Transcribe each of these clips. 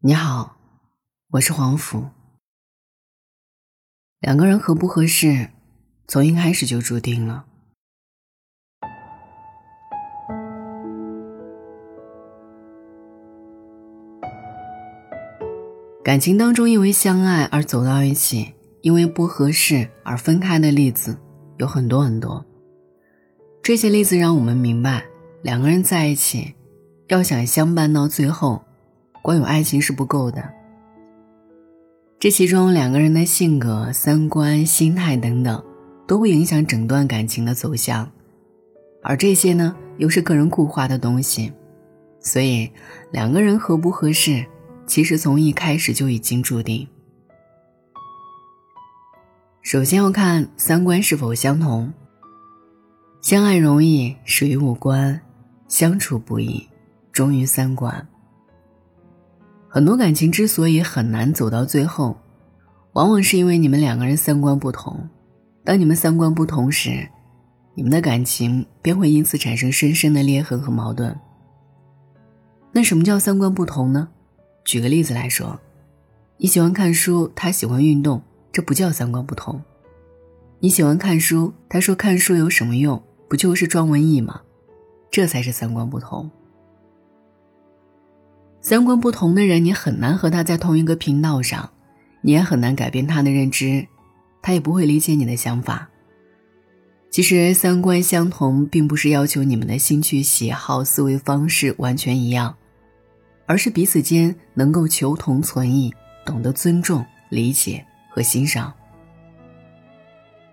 你好，我是黄甫。两个人合不合适，从一开始就注定了。感情当中，因为相爱而走到一起，因为不合适而分开的例子有很多很多。这些例子让我们明白，两个人在一起，要想相伴到最后。光有爱情是不够的，这其中两个人的性格、三观、心态等等，都会影响整段感情的走向，而这些呢，又是个人固化的东西，所以两个人合不合适，其实从一开始就已经注定。首先要看三观是否相同，相爱容易始于五官，相处不易忠于三观。很多感情之所以很难走到最后，往往是因为你们两个人三观不同。当你们三观不同时，你们的感情便会因此产生深深的裂痕和矛盾。那什么叫三观不同呢？举个例子来说，你喜欢看书，他喜欢运动，这不叫三观不同。你喜欢看书，他说看书有什么用？不就是装文艺吗？这才是三观不同。三观不同的人，你很难和他在同一个频道上，你也很难改变他的认知，他也不会理解你的想法。其实三观相同，并不是要求你们的兴趣喜好、思维方式完全一样，而是彼此间能够求同存异，懂得尊重、理解和欣赏。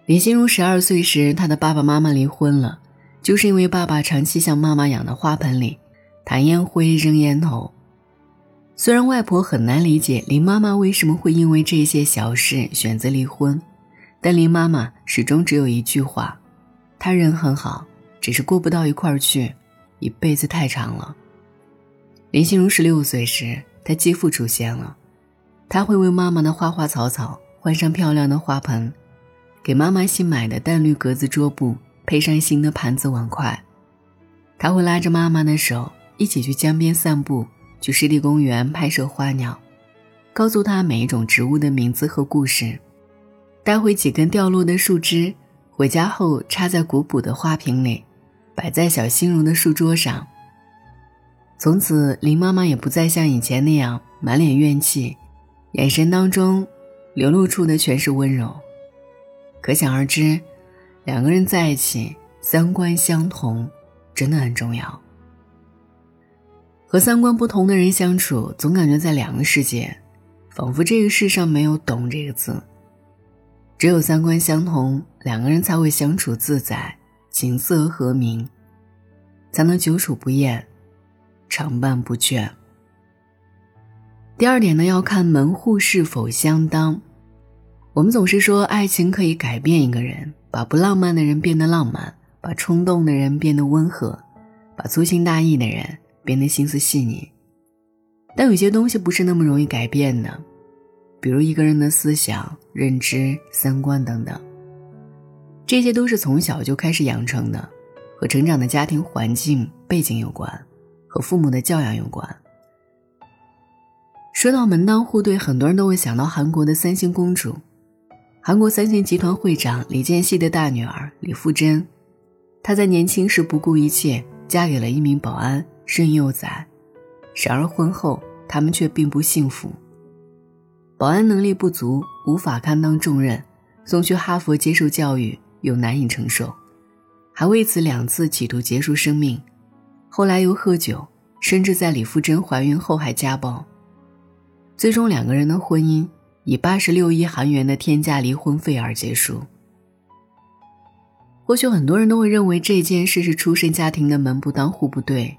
林心如十二岁时，她的爸爸妈妈离婚了，就是因为爸爸长期向妈妈养的花盆里弹烟灰、扔烟头。虽然外婆很难理解林妈妈为什么会因为这些小事选择离婚，但林妈妈始终只有一句话：“她人很好，只是过不到一块儿去，一辈子太长了。”林心如十六岁时，她继父出现了，他会为妈妈的花花草草换上漂亮的花盆，给妈妈新买的淡绿格子桌布配上新的盘子碗筷，他会拉着妈妈的手一起去江边散步。去湿地公园拍摄花鸟，告诉他每一种植物的名字和故事，带回几根掉落的树枝，回家后插在古朴的花瓶里，摆在小新荣的书桌上。从此，林妈妈也不再像以前那样满脸怨气，眼神当中流露出的全是温柔。可想而知，两个人在一起，三观相同，真的很重要。和三观不同的人相处，总感觉在两个世界，仿佛这个世上没有“懂”这个字。只有三观相同，两个人才会相处自在，琴瑟和鸣，才能久处不厌，常伴不倦。第二点呢，要看门户是否相当。我们总是说，爱情可以改变一个人，把不浪漫的人变得浪漫，把冲动的人变得温和，把粗心大意的人。变得心思细腻，但有些东西不是那么容易改变的，比如一个人的思想、认知、三观等等，这些都是从小就开始养成的，和成长的家庭环境背景有关，和父母的教养有关。说到门当户对，很多人都会想到韩国的三星公主，韩国三星集团会长李健熙的大女儿李富真，她在年轻时不顾一切嫁给了一名保安。生幼崽，然而婚后他们却并不幸福。保安能力不足，无法堪当重任，送去哈佛接受教育又难以承受，还为此两次企图结束生命。后来又喝酒，甚至在李富珍怀孕后还家暴。最终两个人的婚姻以八十六亿韩元的天价离婚费而结束。或许很多人都会认为这件事是出身家庭的门不当户不对。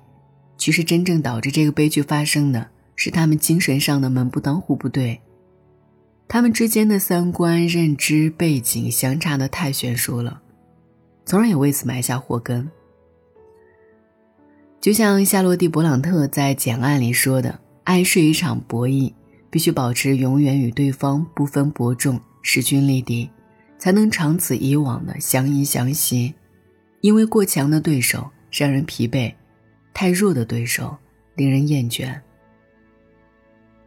其实，真正导致这个悲剧发生的是他们精神上的门不当户不对，他们之间的三观、认知、背景相差的太悬殊了，从而也为此埋下祸根。就像夏洛蒂·勃朗特在《简爱》里说的：“爱是一场博弈，必须保持永远与对方不分伯仲、势均力敌，才能长此以往的相依相惜。因为过强的对手让人疲惫。”太弱的对手令人厌倦。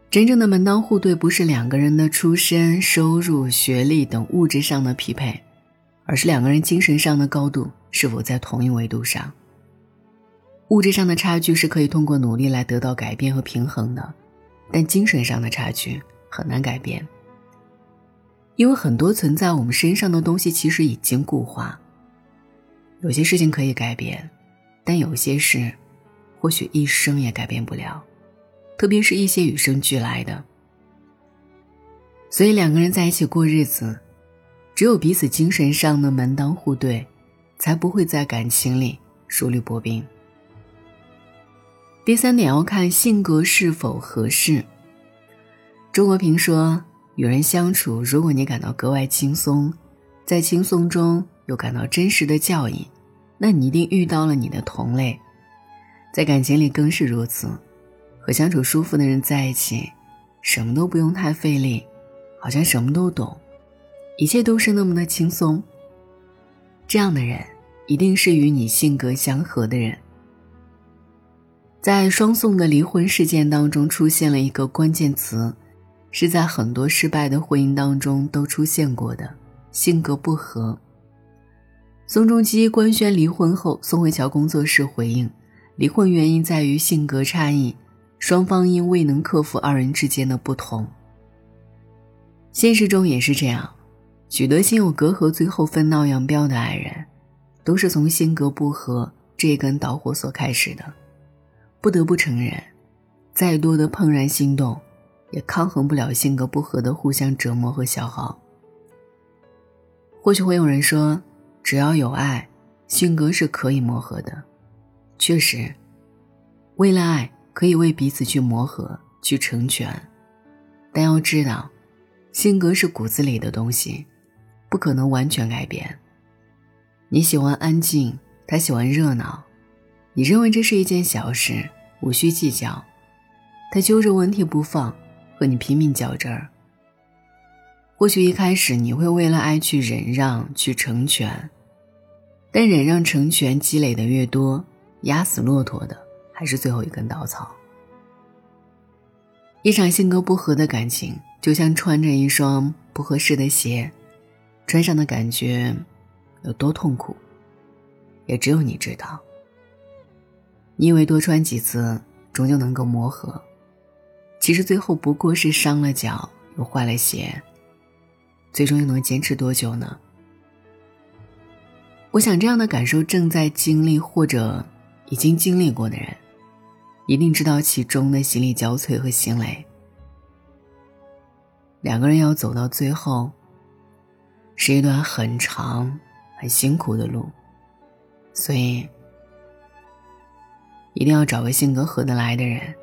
真正的门当户对，不是两个人的出身、收入、学历等物质上的匹配，而是两个人精神上的高度是否在同一维度上。物质上的差距是可以通过努力来得到改变和平衡的，但精神上的差距很难改变，因为很多存在我们身上的东西其实已经固化。有些事情可以改变，但有些事，或许一生也改变不了。特别是一些与生俱来的，所以两个人在一起过日子，只有彼此精神上的门当户对，才不会在感情里如履薄冰。第三点要看性格是否合适。周国平说：“与人相处，如果你感到格外轻松，在轻松中又感到真实的教益，那你一定遇到了你的同类。在感情里更是如此。”和相处舒服的人在一起，什么都不用太费力，好像什么都懂，一切都是那么的轻松。这样的人一定是与你性格相合的人。在双宋的离婚事件当中，出现了一个关键词，是在很多失败的婚姻当中都出现过的——性格不合。宋仲基官宣离婚后，宋慧乔工作室回应，离婚原因在于性格差异。双方因未能克服二人之间的不同，现实中也是这样，许多心有隔阂、最后分道扬镳的爱人，都是从性格不合这根导火索开始的。不得不承认，再多的怦然心动，也抗衡不了性格不合的互相折磨和消耗。或许会有人说，只要有爱，性格是可以磨合的。确实，为了爱。可以为彼此去磨合、去成全，但要知道，性格是骨子里的东西，不可能完全改变。你喜欢安静，他喜欢热闹，你认为这是一件小事，无需计较，他揪着问题不放，和你拼命较真儿。或许一开始你会为了爱去忍让、去成全，但忍让、成全积累的越多，压死骆驼的。还是最后一根稻草。一场性格不合的感情，就像穿着一双不合适的鞋，穿上的感觉有多痛苦，也只有你知道。你以为多穿几次，终究能够磨合，其实最后不过是伤了脚，又坏了鞋，最终又能坚持多久呢？我想，这样的感受正在经历或者已经经历过的人。一定知道其中的心力交瘁和心累。两个人要走到最后，是一段很长、很辛苦的路，所以一定要找个性格合得来的人，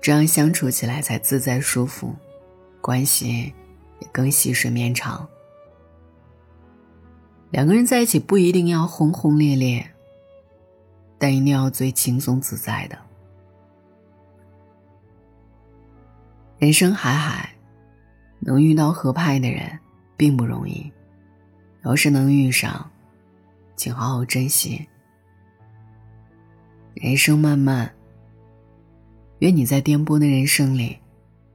这样相处起来才自在舒服，关系也更细水绵长。两个人在一起不一定要轰轰烈烈。但一定要最轻松自在的。人生海海，能遇到合拍的人并不容易。要是能遇上，请好好珍惜。人生漫漫，愿你在颠簸的人生里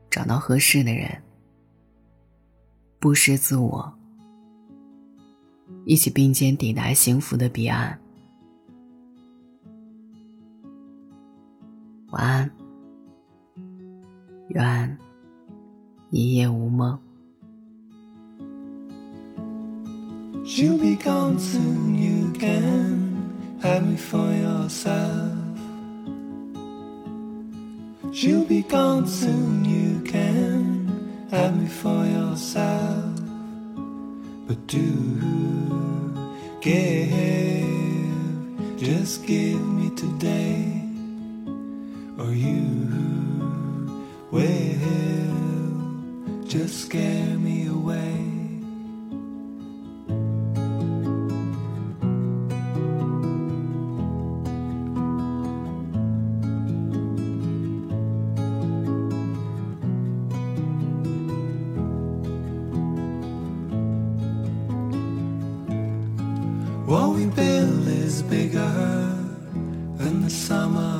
找到合适的人，不失自我，一起并肩抵达幸福的彼岸。晚安，愿一夜无梦。She'll be gone soon, you can have me for yourself. She'll be gone soon, you can have me for yourself. But do give, just give me today or you will just scare me away. What we build is bigger than the sum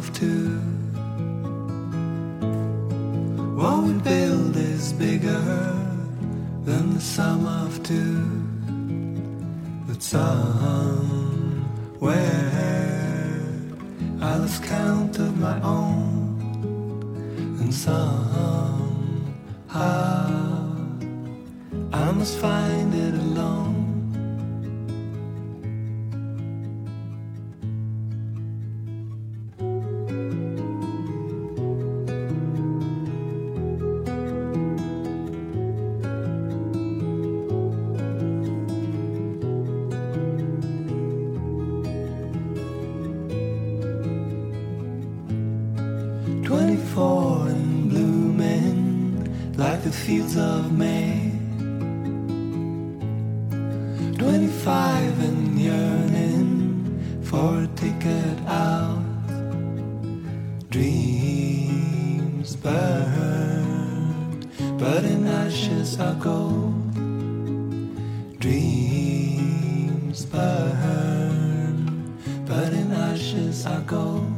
two. But somewhere I lost count of my own, and somehow I must find it alone. Fields of May. Twenty-five and yearning for a ticket out. Dreams burn, but in ashes are gold. Dreams burn, but in ashes are gold.